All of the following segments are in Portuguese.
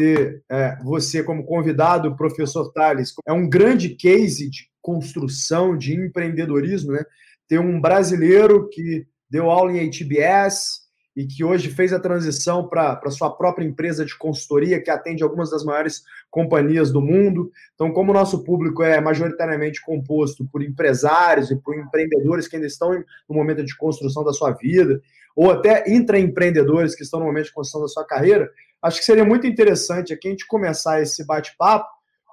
ter é, você como convidado, professor Tales. É um grande case de construção, de empreendedorismo, né? Ter um brasileiro que deu aula em HBS e que hoje fez a transição para sua própria empresa de consultoria, que atende algumas das maiores companhias do mundo. Então, como o nosso público é majoritariamente composto por empresários e por empreendedores que ainda estão no momento de construção da sua vida, ou até intraempreendedores que estão no momento de construção da sua carreira, acho que seria muito interessante aqui a gente começar esse bate-papo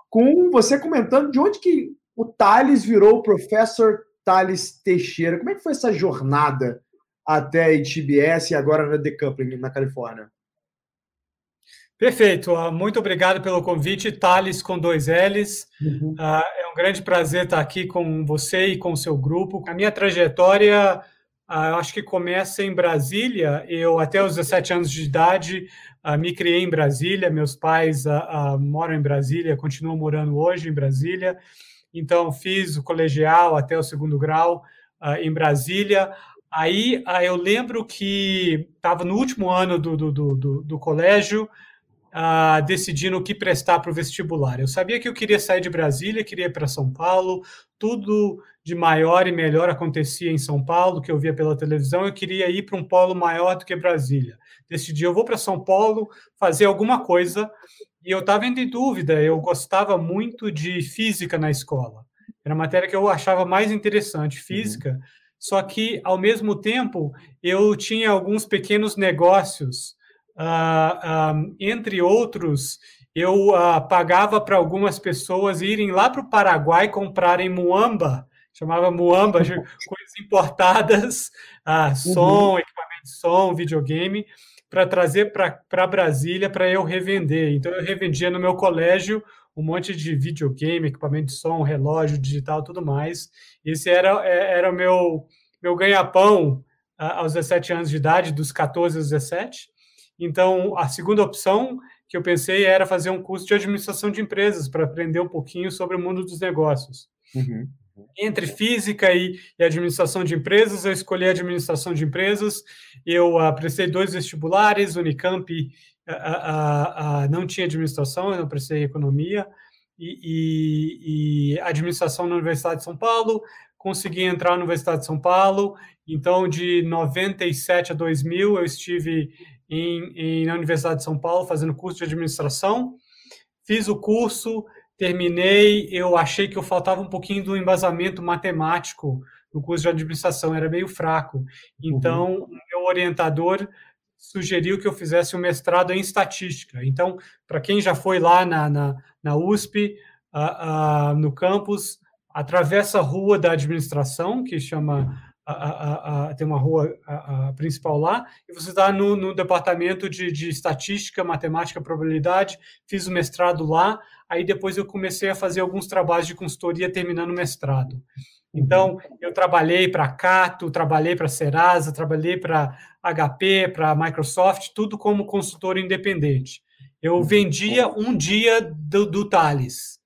com você comentando de onde que o Thales virou o professor Thales Teixeira. Como é que foi essa jornada até a ITBS e agora na Decoupling, na Califórnia? Perfeito. Muito obrigado pelo convite, Thales com dois L's. Uhum. Ah, é um grande prazer estar aqui com você e com o seu grupo. A minha trajetória, ah, eu acho que começa em Brasília. Eu, até os 17 anos de idade, me criei em Brasília. Meus pais moram em Brasília, continuam morando hoje em Brasília. Então, fiz o colegial até o segundo grau em Brasília. Aí eu lembro que estava no último ano do, do, do, do colégio, decidindo o que prestar para o vestibular. Eu sabia que eu queria sair de Brasília, queria ir para São Paulo, tudo de maior e melhor acontecia em São Paulo, que eu via pela televisão, eu queria ir para um polo maior do que Brasília. Decidi, eu vou para São Paulo fazer alguma coisa e eu estava em dúvida, eu gostava muito de física na escola. Era a matéria que eu achava mais interessante, física. Uhum. Só que, ao mesmo tempo, eu tinha alguns pequenos negócios. Uh, uh, entre outros, eu uh, pagava para algumas pessoas irem lá para o Paraguai comprarem muamba, chamava muamba, coisas importadas, som, uhum. equipamento de som, videogame para trazer para Brasília para eu revender. Então, eu revendia no meu colégio um monte de videogame, equipamento de som, relógio digital, tudo mais. Esse era, é, era o meu, meu ganha-pão aos 17 anos de idade, dos 14 aos 17. Então, a segunda opção que eu pensei era fazer um curso de administração de empresas para aprender um pouquinho sobre o mundo dos negócios. Uhum. Entre física e, e, administração de empresas, eu escolhi administração de empresas. Eu uh, prestei dois vestibulares, Unicamp uh, uh, não tinha administração, eu não prestei economia, e, e, e, administração na Universidade de São Paulo. Consegui entrar na Universidade de São Paulo. Então, de 97 a 2000, eu estive em, em, na Universidade de São Paulo fazendo curso de administração. Fiz o curso, terminei, eu achei que eu faltava um pouquinho do embasamento matemático no curso de administração, era meio fraco. Então, uhum. meu orientador sugeriu que eu fizesse um mestrado em estatística. Então, para quem já foi lá na, na, na USP, uh, uh, no campus, atravessa a rua da administração, que chama a, a, a, tem uma rua principal lá, e você está no, no, departamento de, de, estatística, matemática, probabilidade, fiz o mestrado lá, aí depois eu comecei a fazer alguns trabalhos de consultoria terminando o mestrado. Então, eu trabalhei para a Cato, trabalhei para a Serasa, trabalhei para HP, para a Microsoft, tudo como consultor independente. Eu vendia um dia do, do Thales.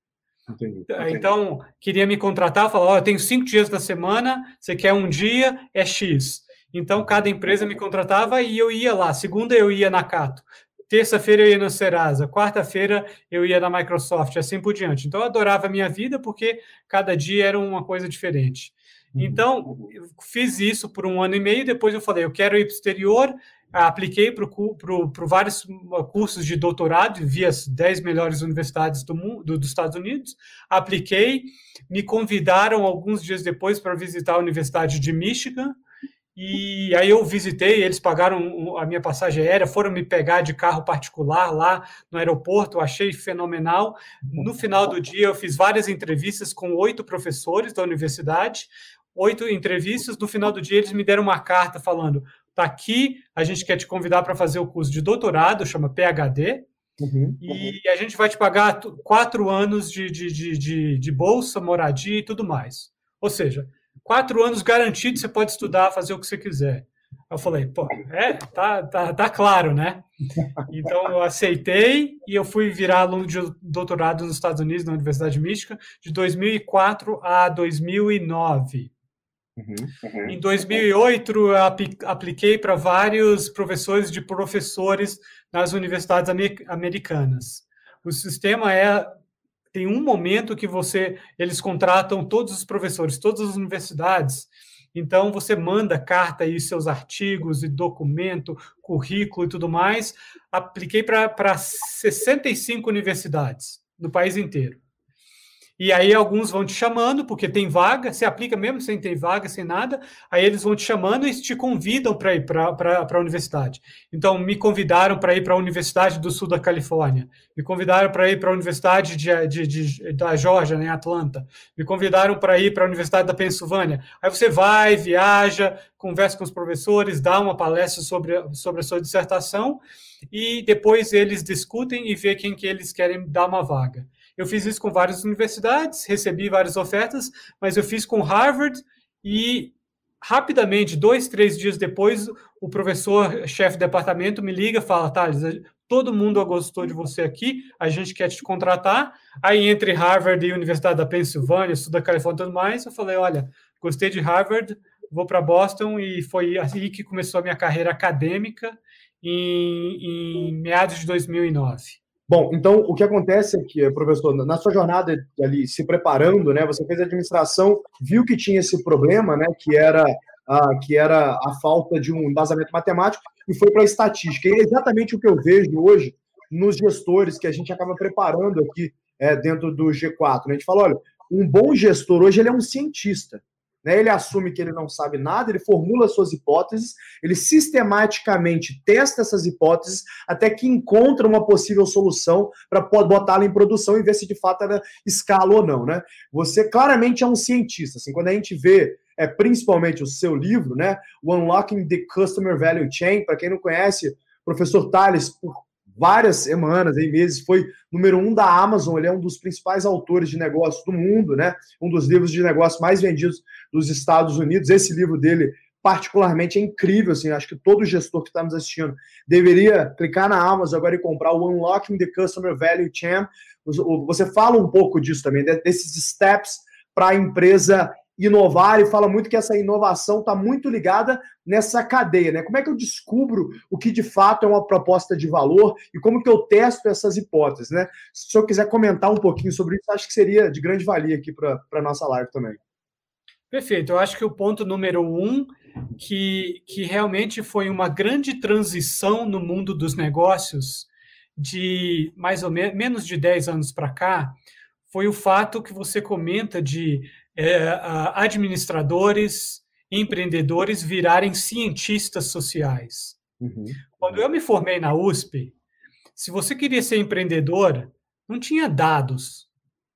Entendi. Então, queria me contratar, falar, oh, eu tenho cinco dias da semana, você quer um dia, é X. Então, cada empresa me contratava e eu ia lá. Segunda, eu ia na Cato. Terça-feira, eu ia na Serasa. Quarta-feira, eu ia na Microsoft, assim por diante. Então, eu adorava a minha vida, porque cada dia era uma coisa diferente. Uhum. Então, eu fiz isso por um ano e meio. Depois, eu falei, eu quero ir para o exterior, apliquei para vários cursos de doutorado via as 10 melhores universidades do mundo, do, dos Estados Unidos. Apliquei, me convidaram alguns dias depois para visitar a Universidade de Michigan. E aí eu visitei, eles pagaram a minha passagem aérea, foram me pegar de carro particular lá no aeroporto, achei fenomenal. No final do dia eu fiz várias entrevistas com oito professores da universidade, oito entrevistas. No final do dia eles me deram uma carta falando: Está aqui, a gente quer te convidar para fazer o curso de doutorado, chama PhD, uhum, e uhum. a gente vai te pagar quatro anos de, de, de, de, de bolsa, moradia e tudo mais. Ou seja, quatro anos garantidos, você pode estudar, fazer o que você quiser. Eu falei, pô, é, tá, tá, tá claro, né? Então eu aceitei e eu fui virar aluno de doutorado nos Estados Unidos, na Universidade de Michigan, de 2004 a 2009. Uhum, uhum. Em 2008, eu apliquei para vários professores de professores nas universidades americanas. O sistema é tem um momento que você eles contratam todos os professores, todas as universidades. Então você manda carta e seus artigos e documento, currículo e tudo mais. Apliquei para 65 universidades no país inteiro. E aí alguns vão te chamando, porque tem vaga, você aplica mesmo sem ter vaga, sem nada, aí eles vão te chamando e te convidam para ir para a universidade. Então, me convidaram para ir para a Universidade do Sul da Califórnia, me convidaram para ir para a Universidade de, de, de, da Georgia, né, em Atlanta, me convidaram para ir para a Universidade da Pensilvânia. Aí você vai, viaja, conversa com os professores, dá uma palestra sobre, sobre a sua dissertação, e depois eles discutem e vê quem que eles querem dar uma vaga. Eu fiz isso com várias universidades, recebi várias ofertas, mas eu fiz com Harvard e rapidamente, dois, três dias depois, o professor, chefe de departamento, me liga e fala, Thales, todo mundo gostou de você aqui, a gente quer te contratar. Aí, entre Harvard e Universidade da Pensilvânia, Sul da Califórnia e tudo mais, eu falei, olha, gostei de Harvard, vou para Boston, e foi aí que começou a minha carreira acadêmica, em, em meados de 2009. Bom, então o que acontece é que, professor, na sua jornada ali se preparando, né, você fez administração, viu que tinha esse problema, né, que era a, que era a falta de um embasamento matemático e foi para a estatística. E é exatamente o que eu vejo hoje nos gestores que a gente acaba preparando aqui é, dentro do G4. Né? A gente fala, olha, um bom gestor hoje ele é um cientista. Né? Ele assume que ele não sabe nada, ele formula suas hipóteses, ele sistematicamente testa essas hipóteses até que encontra uma possível solução para botá-la em produção e ver se de fato ela escala ou não. Né? Você claramente é um cientista. Assim, quando a gente vê é, principalmente o seu livro, né, o Unlocking the Customer Value Chain, para quem não conhece, professor Tales, várias semanas, em meses, foi número um da Amazon, ele é um dos principais autores de negócios do mundo, né? Um dos livros de negócios mais vendidos dos Estados Unidos. Esse livro dele, particularmente, é incrível, assim, acho que todo gestor que está nos assistindo deveria clicar na Amazon agora e comprar o Unlocking the Customer Value Chain. Você fala um pouco disso também, desses steps para a empresa inovar e fala muito que essa inovação está muito ligada nessa cadeia, né? Como é que eu descubro o que de fato é uma proposta de valor e como que eu testo essas hipóteses, né? Se o senhor quiser comentar um pouquinho sobre isso, acho que seria de grande valia aqui para a nossa live também. Perfeito. Eu acho que o ponto número um, que, que realmente foi uma grande transição no mundo dos negócios de mais ou menos menos de 10 anos para cá, foi o fato que você comenta de é, administradores, empreendedores virarem cientistas sociais. Uhum. Quando eu me formei na USP, se você queria ser empreendedor, não tinha dados.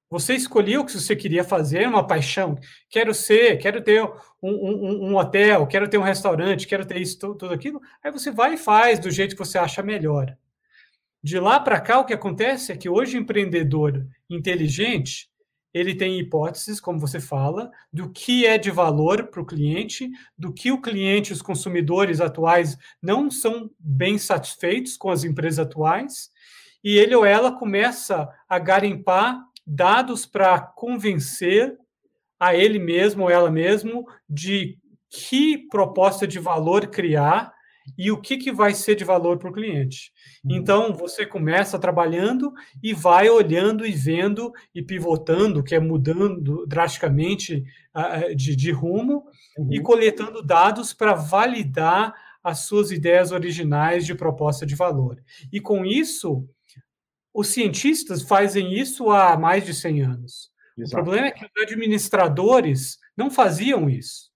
Você escolheu o que você queria fazer, uma paixão. Quero ser, quero ter um, um, um, hotel, quero ter um restaurante, quero ter isso, tudo aquilo. Aí você vai e faz do jeito que você acha melhor. De lá para cá, o que acontece é que hoje empreendedor inteligente, ele tem hipóteses, como você fala, do que é de valor para o cliente, do que o cliente, os consumidores atuais não são bem satisfeitos com as empresas atuais, e ele ou ela começa a garimpar dados para convencer a ele mesmo ou ela mesmo de que proposta de valor criar e o que, que vai ser de valor para o cliente. Uhum. Então, você começa trabalhando e vai olhando e vendo e pivotando, que é mudando drasticamente uh, de, de, rumo, uhum. e coletando dados para validar as suas ideias originais de proposta de valor. E com isso, os cientistas fazem isso há mais de 100 anos. Exato. O problema é que os administradores não faziam isso.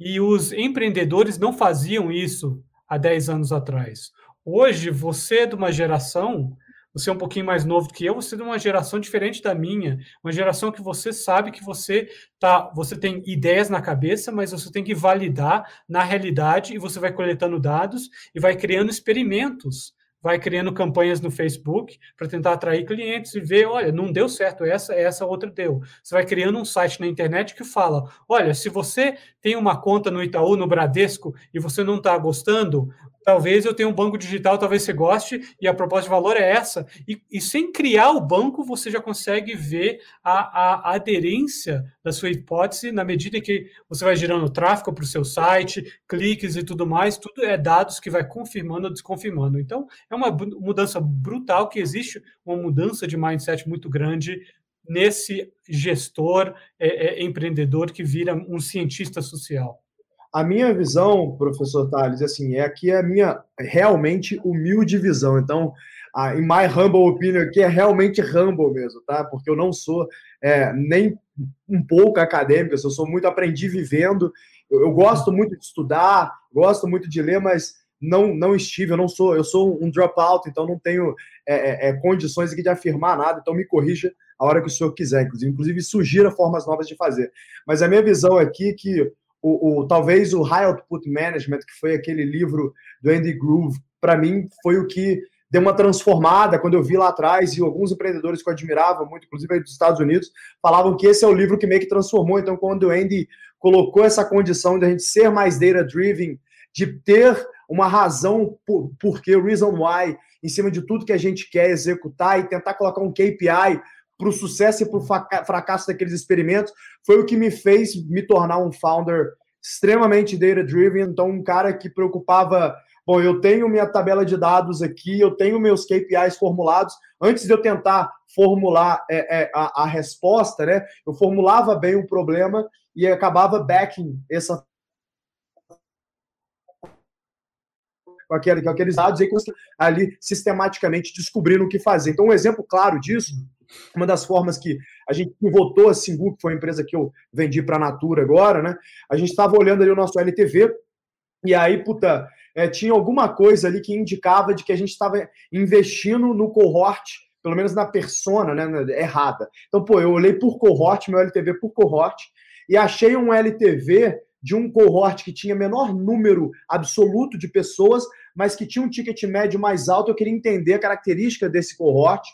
E os empreendedores não faziam isso há 10 anos atrás. Hoje, você é de uma geração, você é um pouquinho mais novo do que eu, você é de uma geração diferente da minha, uma geração que você sabe que você tá, você tem ideias na cabeça, mas você tem que validar na realidade e você vai coletando dados e vai criando experimentos vai criando campanhas no Facebook para tentar atrair clientes e ver, olha, não deu certo essa, essa outra deu. Você vai criando um site na internet que fala, olha, se você tem uma conta no Itaú, no Bradesco, e você não está gostando, talvez eu tenha um banco digital, talvez você goste, e a proposta de valor é essa. E, e sem criar o banco, você já consegue ver a, a, aderência da sua hipótese na medida que você vai gerando tráfego para o seu site, cliques e tudo mais, tudo é dados que vai confirmando ou desconfirmando. Então, é uma mudança brutal que existe, uma mudança de mindset muito grande nesse gestor é, é, empreendedor que vira um cientista social. A minha visão, professor Tales, assim, é aqui a minha realmente humilde visão. Então, a, em my humble opinion aqui é realmente humble mesmo, tá? Porque eu não sou é, nem um pouco acadêmico, eu sou muito aprendi vivendo. Eu, eu, gosto muito de estudar, gosto muito de ler, mas não não estive, eu não sou, eu sou um dropout, então não tenho é, é, é condições aqui de afirmar nada, então me corrija a hora que o senhor quiser, inclusive, inclusive sugira formas novas de fazer. Mas a minha visão aqui é que o, o, talvez o High Output Management, que foi aquele livro do Andy Groove, para mim foi o que deu uma transformada quando eu vi lá atrás e alguns empreendedores que eu admirava muito, inclusive aí dos Estados Unidos, falavam que esse é o livro que meio que transformou. Então, quando o Andy colocou essa condição de a gente ser mais data-driven, de ter uma razão por, por que, reason why, em cima de tudo que a gente quer executar e tentar colocar um KPI para o sucesso e para o fracasso daqueles experimentos, foi o que me fez me tornar um founder extremamente data-driven, então um cara que preocupava, bom, eu tenho minha tabela de dados aqui, eu tenho meus KPIs formulados, antes de eu tentar formular é, é, a, a, resposta, né, eu formulava bem o problema e acabava backing essa com, aquele, com aqueles dados e ali sistematicamente descobrindo o que fazer. Então, um exemplo claro disso uma das formas que a gente votou a Singu, que foi a empresa que eu vendi para a Natura agora, né? A gente estava olhando ali o nosso LTV e aí, puta, é, tinha alguma coisa ali que indicava de que a gente estava investindo no cohort, pelo menos na persona, né? Errada. Então, pô, eu olhei por cohort, meu LTV por cohort, e achei um LTV de um cohort que tinha menor número absoluto de pessoas, mas que tinha um ticket médio mais alto. Eu queria entender a característica desse cohort.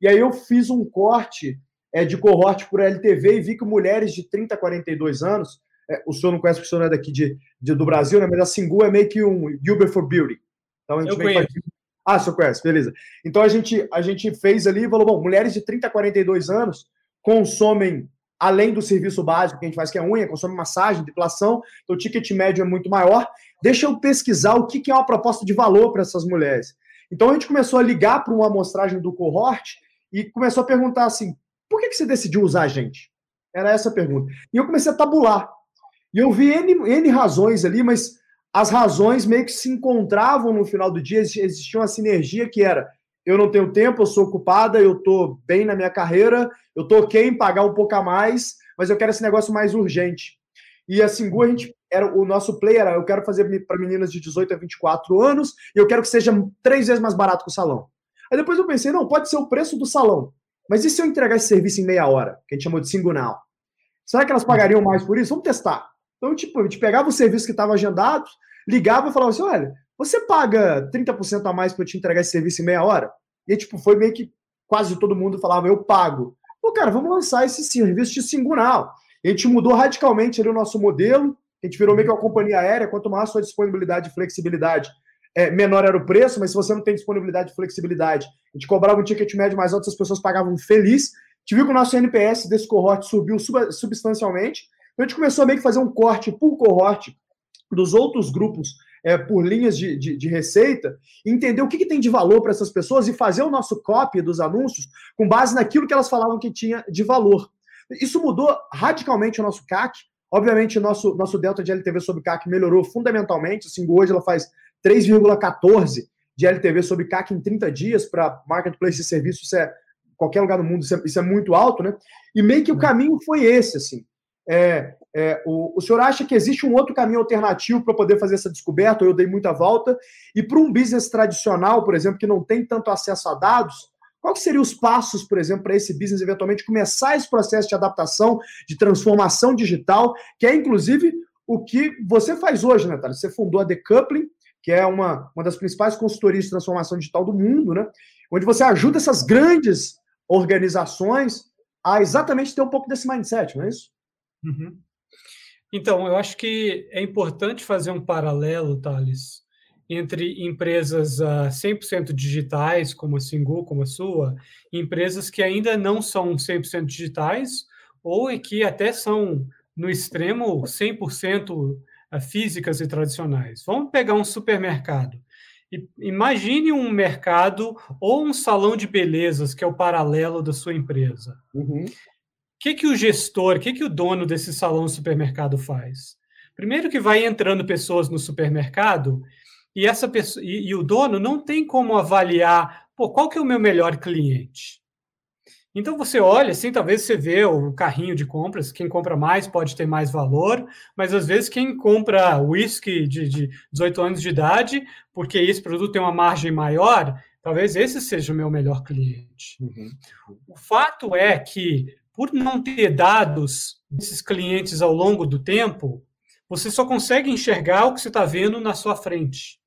E aí eu fiz um corte é, de cohorte por LTV e vi que mulheres de 30 a 42 anos, é, o senhor não conhece porque o senhor não é daqui de, de, do Brasil, né? mas a Singu é meio que um Uber for Beauty. Então a gente eu conheço. Ah, o senhor conhece, beleza. Então a gente, a gente fez ali e falou: bom, mulheres de 30 a 42 anos consomem, além do serviço básico que a gente faz, que é unha, consomem massagem, depilação, então o ticket médio é muito maior. Deixa eu pesquisar o que, que é uma proposta de valor para essas mulheres. Então a gente começou a ligar para uma amostragem do cohort e começou a perguntar assim: por que, que você decidiu usar a gente? Era essa a pergunta. E eu comecei a tabular. E eu vi N, N razões ali, mas as razões meio que se encontravam no final do dia, existia uma sinergia que era: eu não tenho tempo, eu sou ocupada, eu estou bem na minha carreira, eu estou ok em pagar um pouco a mais, mas eu quero esse negócio mais urgente. E a Singu, a gente era o nosso player era, eu quero fazer para meninas de 18 a 24 anos e eu quero que seja três vezes mais barato que o salão. Aí depois eu pensei, não, pode ser o preço do salão. mas e se eu entregar esse serviço em meia hora, que a gente chamou de now? Será que elas pagariam mais por isso? Vamos testar. Então, tipo, a gente pegava o serviço que estava agendado, ligava e falava assim: olha, você paga 30% a mais para eu te entregar esse serviço em meia hora? E tipo, foi meio que quase todo mundo falava, eu pago. Pô, cara, vamos lançar esse serviço de. E a gente mudou radicalmente ali o nosso modelo, a gente virou meio que uma companhia aérea, quanto maior a sua disponibilidade e flexibilidade, é, menor era o preço, mas se você não tem disponibilidade e flexibilidade, a gente cobrava um ticket médio mais alto, as pessoas pagavam feliz. A gente viu que o nosso NPS desse cohort subiu sub, substancialmente. Então a gente começou a meio que fazer um corte por cohort dos outros grupos é, por linhas de, de, de, receita, entender o que, que tem de valor para essas pessoas e fazer o nosso copy dos anúncios com base naquilo que elas falavam que tinha de valor. Isso mudou radicalmente o nosso CAC. Obviamente, nosso, nosso delta de LTV sobre CAC melhorou fundamentalmente. Assim, hoje ela faz 3,14 de LTV sobre CAC em 30 dias para marketplace de serviços, isso é qualquer lugar do mundo, isso é, isso é, muito alto, né? E meio que o caminho foi esse, assim. É, é, o, o senhor acha que existe um outro caminho alternativo para poder fazer essa descoberta? Eu dei muita volta. E para um business tradicional, por exemplo, que não tem tanto acesso a dados, quais seriam os passos, por exemplo, para esse business eventualmente começar esse processo de adaptação, de transformação digital, que é inclusive o que você faz hoje, Natália? Você fundou a Decoupling, que é uma, uma das principais consultorias de transformação digital do mundo, né? Onde você ajuda essas grandes organizações a exatamente ter um pouco desse mindset, não é isso? Uhum. Então, eu acho que é importante fazer um paralelo, Thales, entre empresas uh, ah, 100% digitais, como a Singu, como a sua, e empresas que ainda não são 100% digitais, ou que até são, no extremo, 100% físicas e tradicionais. Vamos pegar um supermercado. Imagine um mercado ou um salão de belezas, que é o paralelo da sua empresa. Uhum. O que, que o gestor, o que, que o dono desse salão supermercado faz? Primeiro que vai entrando pessoas no supermercado e essa pessoa, e, e o dono não tem como avaliar pô, qual que é o meu melhor cliente. Então você olha, assim, talvez você vê o carrinho de compras, quem compra mais pode ter mais valor, mas às vezes quem compra whisky de, de 18 anos de idade, porque esse produto tem uma margem maior, talvez esse seja o meu melhor cliente. Uhum. O fato é que, por não ter dados desses clientes ao longo do tempo, você só consegue enxergar o que você está vendo na sua frente.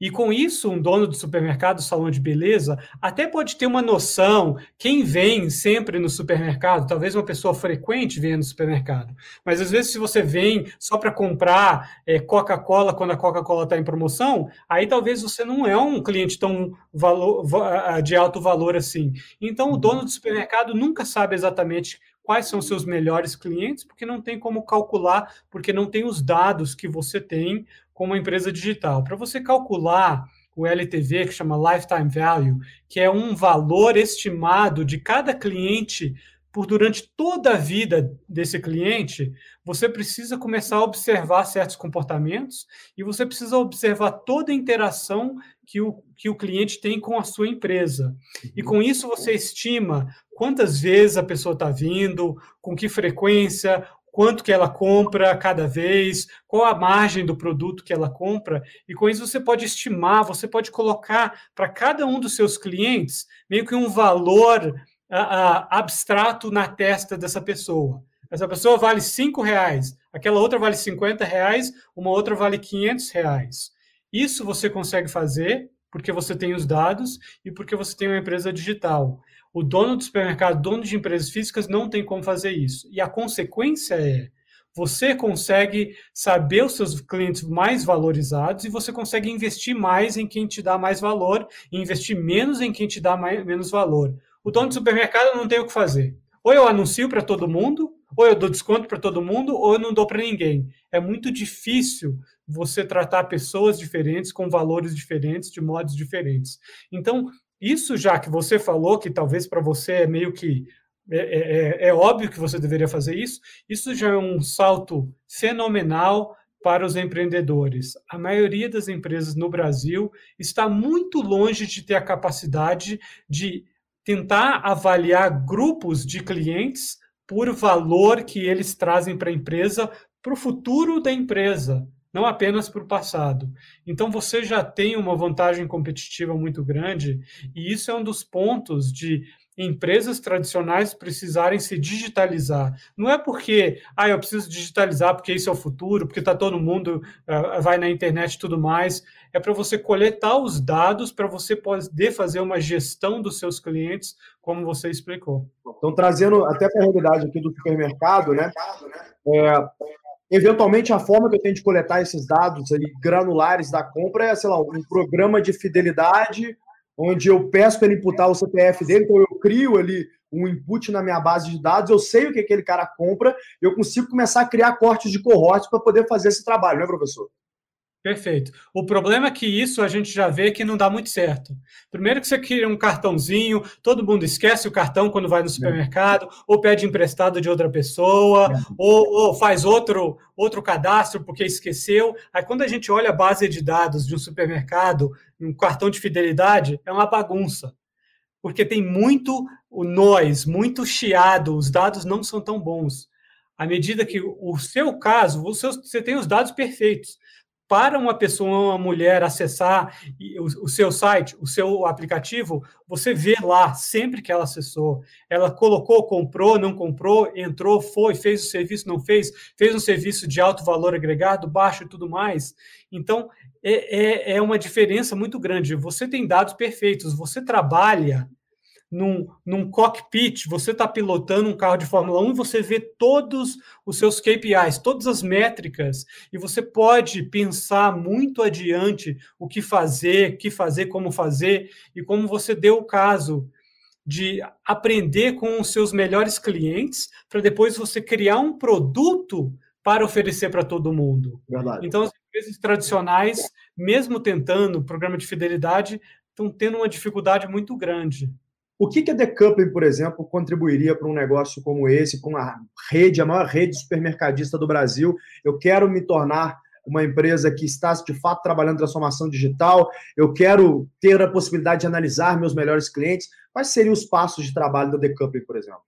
E com isso, um dono de supermercado, salão de beleza, até pode ter uma noção quem vem sempre no supermercado, talvez uma pessoa frequente venha no supermercado. Mas às vezes, se você vem só para comprar é, Coca-Cola quando a Coca-Cola está em promoção, aí talvez você não é um cliente tão valor, de alto valor assim. Então, o dono do supermercado nunca sabe exatamente quais são seus melhores clientes, porque não tem como calcular, porque não tem os dados que você tem como empresa digital. Para você calcular o LTV, que chama Lifetime Value, que é um valor estimado de cada cliente por durante toda a vida desse cliente, você precisa começar a observar certos comportamentos e você precisa observar toda a interação que o, que o cliente tem com a sua empresa. E com isso você estima quantas vezes a pessoa está vindo, com que frequência, quanto que ela compra cada vez, qual a margem do produto que ela compra, e com isso você pode estimar, você pode colocar para cada um dos seus clientes meio que um valor abstrato na testa dessa pessoa. Essa pessoa vale cinco reais, aquela outra vale 50 reais, uma outra vale 500 reais. Isso você consegue fazer porque você tem os dados e porque você tem uma empresa digital. O dono do supermercado, dono de empresas físicas, não tem como fazer isso. E a consequência é você consegue saber os seus clientes mais valorizados e você consegue investir mais em quem te dá mais valor e investir menos em quem te dá mais, menos valor. O dono do supermercado não tem o que fazer. Ou eu anuncio para todo mundo, ou eu dou desconto para todo mundo, ou eu não dou para ninguém. É muito difícil você tratar pessoas diferentes com valores diferentes, de modos diferentes. Então, isso já que você falou, que talvez para você é meio que é, é, é, é, óbvio que você deveria fazer isso, isso já é um salto fenomenal para os empreendedores. A maioria das empresas no Brasil está muito longe de ter a capacidade de tentar avaliar grupos de clientes por valor que eles trazem para a empresa, para o futuro da empresa não apenas para o passado. Então você já tem uma vantagem competitiva muito grande, e isso é um dos pontos de empresas tradicionais precisarem se digitalizar. Não é porque, ah, eu preciso digitalizar porque isso é o futuro, porque está todo mundo uh, vai na internet e tudo mais. É para você coletar os dados para você poder fazer uma gestão dos seus clientes, como você explicou. Então, trazendo até para a realidade aqui do supermercado, né? É, eventualmente, a forma que eu tenho de coletar esses dados ali, granulares da compra é, sei lá, um programa de fidelidade onde eu peço para ele imputar o CPF dele, então eu crio ali um input na minha base de dados, eu sei o que aquele cara compra, eu consigo começar a criar cortes de cohortes para poder fazer esse trabalho, né, professor? Perfeito. O problema é que isso a gente já vê que não dá muito certo. Primeiro que você cria um cartãozinho, todo mundo esquece o cartão quando vai no supermercado, é. ou pede emprestado de outra pessoa, é. ou, ou, faz outro, outro cadastro porque esqueceu. Aí quando a gente olha a base de dados de um supermercado, um cartão de fidelidade, é uma bagunça. Porque tem muito o nós, muito chiado, os dados não são tão bons. À medida que o seu caso, você tem os dados perfeitos para uma pessoa, uma mulher acessar o, seu site, o seu aplicativo, você vê lá sempre que ela acessou. Ela colocou, comprou, não comprou, entrou, foi, fez o serviço, não fez, fez um serviço de alto valor agregado, baixo e tudo mais. Então, é, é, é uma diferença muito grande. Você tem dados perfeitos, você trabalha num, num cockpit, você está pilotando um carro de Fórmula 1, você vê todos os seus KPIs, todas as métricas, e você pode pensar muito adiante o que fazer, que fazer, como fazer, e como você deu o caso de aprender com os seus melhores clientes, para depois você criar um produto para oferecer para todo mundo. Verdade. Então, as empresas tradicionais, mesmo tentando programa de fidelidade, estão tendo uma dificuldade muito grande. O que, que a Decoupling, por exemplo, contribuiria para um negócio como esse, com a rede, a maior rede supermercadista do Brasil? Eu quero me tornar uma empresa que está de fato trabalhando em transformação digital, eu quero ter a possibilidade de analisar meus melhores clientes. Quais seriam os passos de trabalho da Decoupling, por exemplo?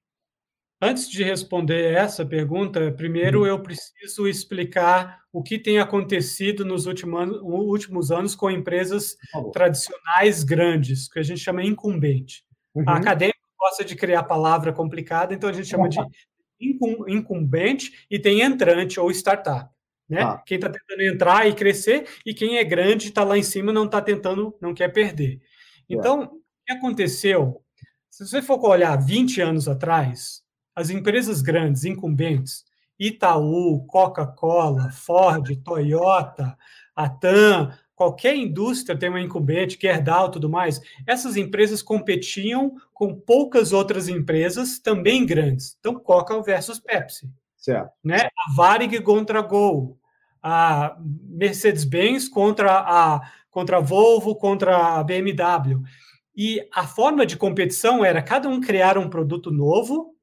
Antes de responder essa pergunta, primeiro uhum. eu preciso explicar o que tem acontecido nos últimos anos com empresas tradicionais grandes, que a gente chama incumbente. Uhum. A acadêmica gosta de criar palavra complicada, então a gente chama de incumbente e tem entrante ou startup. Né? Ah. Quem está tentando entrar e crescer, e quem é grande está lá em cima não está tentando, não quer perder. Então, é. o que aconteceu? Se você for olhar 20 anos atrás, as empresas grandes, incumbentes, Itaú, Coca-Cola, Ford, Toyota, a TAM, qualquer indústria tem uma incumbente, Gerdau e tudo mais, essas empresas competiam com poucas outras empresas também grandes. Então, Coca versus Pepsi. Certo. Né? A Varig contra a Gol, a Mercedes-Benz contra a, contra a Volvo, contra a BMW. E a forma de competição era cada um criar um produto novo,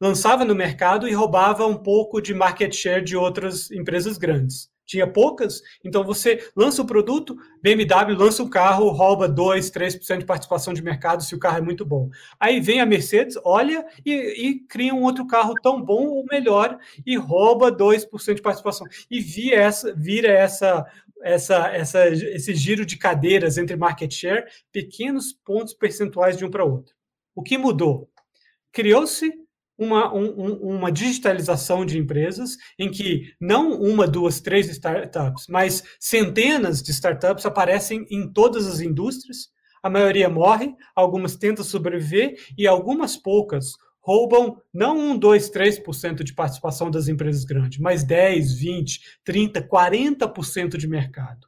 lançava no mercado e roubava um pouco de market share de outras empresas grandes tinha poucas, então você lança o produto, BMW lança um carro, rouba 2, 3% de participação de mercado se o carro é muito bom. Aí vem a Mercedes, olha e, e cria um outro carro tão bom ou melhor e rouba 2% de participação. E vira essa, vira essa, essa, essa, esse giro de cadeiras entre market share, pequenos pontos percentuais de um para outro. O que mudou? Criou-se uma, um, uma digitalização de empresas em que não uma, duas, três startups, mas centenas de startups aparecem em todas as indústrias. A maioria morre, algumas tentam sobreviver e algumas poucas roubam não 1, 2, 3% de participação das empresas grandes, mas 10, 20, 30, 40% de mercado.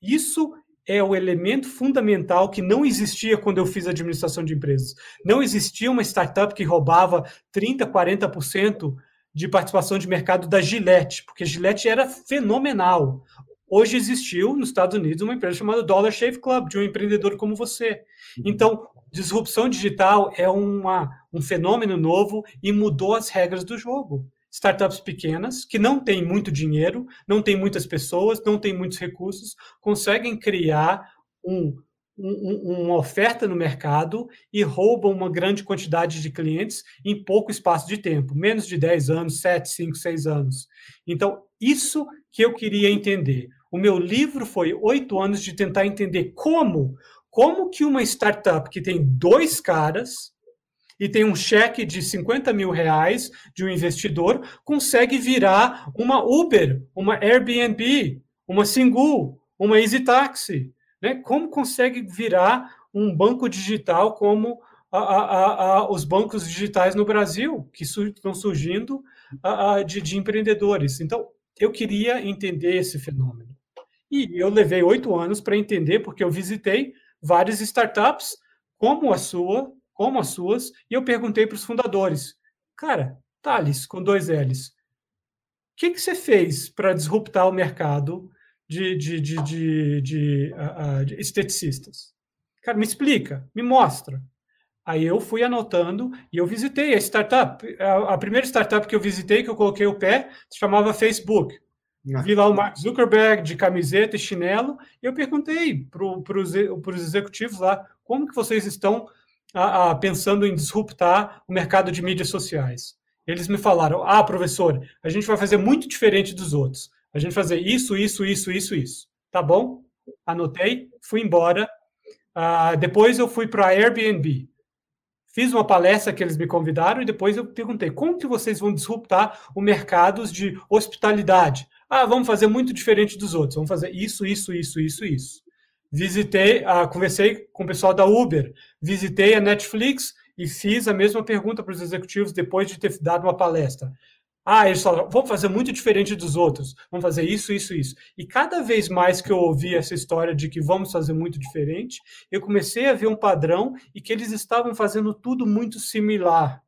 Isso é o elemento fundamental que não existia quando eu fiz administração de empresas. Não existia uma startup que roubava 30%, 40% de participação de mercado da Gillette, porque a Gillette era fenomenal. Hoje existiu nos Estados Unidos uma empresa chamada Dollar Shave Club, de um empreendedor como você. Uhum. Então, disrupção digital é uma, um fenômeno novo e mudou as regras do jogo startups pequenas, que não têm muito dinheiro, não têm muitas pessoas, não têm muitos recursos, conseguem criar um, um, uma oferta no mercado e roubam uma grande quantidade de clientes em pouco espaço de tempo, menos de 10 anos, 7, 5, 6 anos. Então, isso que eu queria entender. O meu livro foi oito anos de tentar entender como, como que uma startup que tem dois caras, e tem um cheque de 50 mil reais de um investidor, consegue virar uma Uber, uma Airbnb, uma Singu, uma Easy Taxi. Né? Como consegue virar um banco digital como a, a, a, os bancos digitais no Brasil, que su estão surgindo de, de empreendedores. Então, eu queria entender esse fenômeno. E eu levei oito anos para entender, porque eu visitei várias startups como a sua, como as suas, e eu perguntei para os fundadores, cara, Thales, com dois L's, o que, que você fez para disruptar o mercado de, de, de, de, de, uh, de esteticistas? Cara, me explica, me mostra. Aí eu fui anotando e eu visitei a startup. A, a, primeira startup que eu visitei, que eu coloquei o pé, se chamava Facebook. Ah. Vi lá o Mark Zuckerberg de camiseta e chinelo, e eu perguntei para os executivos lá como que vocês estão a, a, pensando em disruptar o mercado de mídias sociais. Eles me falaram: ah, professor, a gente vai fazer muito diferente dos outros. A gente vai fazer isso, isso, isso, isso, isso. Tá bom? Anotei, fui embora. Uh, depois eu fui para a Airbnb. Fiz uma palestra que eles me convidaram e depois eu perguntei como que vocês vão disruptar o mercado de hospitalidade. Ah, vamos fazer muito diferente dos outros. Vamos fazer isso, isso, isso, isso, isso. Visitei, ah, conversei com o pessoal da Uber, visitei a Netflix e fiz a mesma pergunta para os executivos depois de ter dado uma palestra. Ah, eles falaram, vamos fazer muito diferente dos outros, vamos fazer isso, isso, isso. E cada vez mais que eu ouvi essa história de que vamos fazer muito diferente, eu comecei a ver um padrão e que eles estavam fazendo tudo muito similar.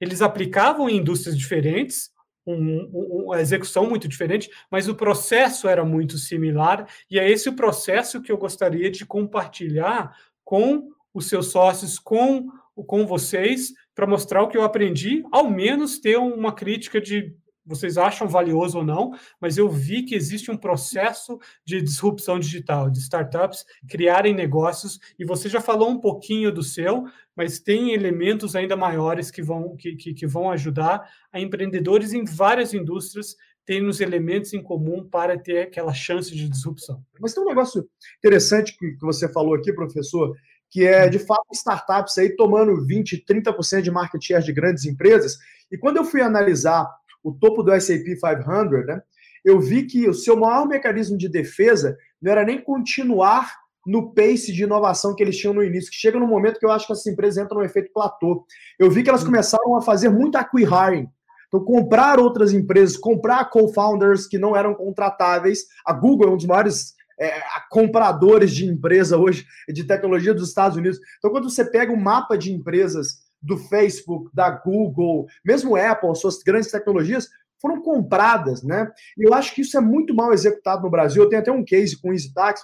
Eles aplicavam em indústrias diferentes, um, um, uma execução muito diferente, mas o processo era muito similar, e é esse o processo que eu gostaria de compartilhar com os seus sócios, com, com vocês, para mostrar o que eu aprendi, ao menos ter uma crítica de vocês acham valioso ou não, mas eu vi que existe um processo de disrupção digital, de startups criarem negócios, e você já falou um pouquinho do seu, mas tem elementos ainda maiores que vão, que, que, que vão ajudar a empreendedores em várias indústrias terem os elementos em comum para ter aquela chance de disrupção. Mas tem um negócio interessante que, você falou aqui, professor, que é de fato startups aí tomando 20, 30% de market share de grandes empresas. E quando eu fui analisar o topo do SAP 500, né, eu vi que o seu maior mecanismo de defesa não era nem continuar no pace de inovação que eles tinham no início, que chega no momento que eu acho que essas empresas entram no efeito platô. Eu vi que elas começaram a fazer muito acqui-hiring. Então, comprar outras empresas, comprar co-founders que não eram contratáveis. A Google é um dos maiores é, compradores de empresa hoje, de tecnologia dos Estados Unidos. Então, quando você pega o um mapa de empresas do Facebook, da Google, mesmo Apple, suas grandes tecnologias, foram compradas, né? E eu acho que isso é muito mal executado no Brasil. Eu tenho até um case com o EasyTax.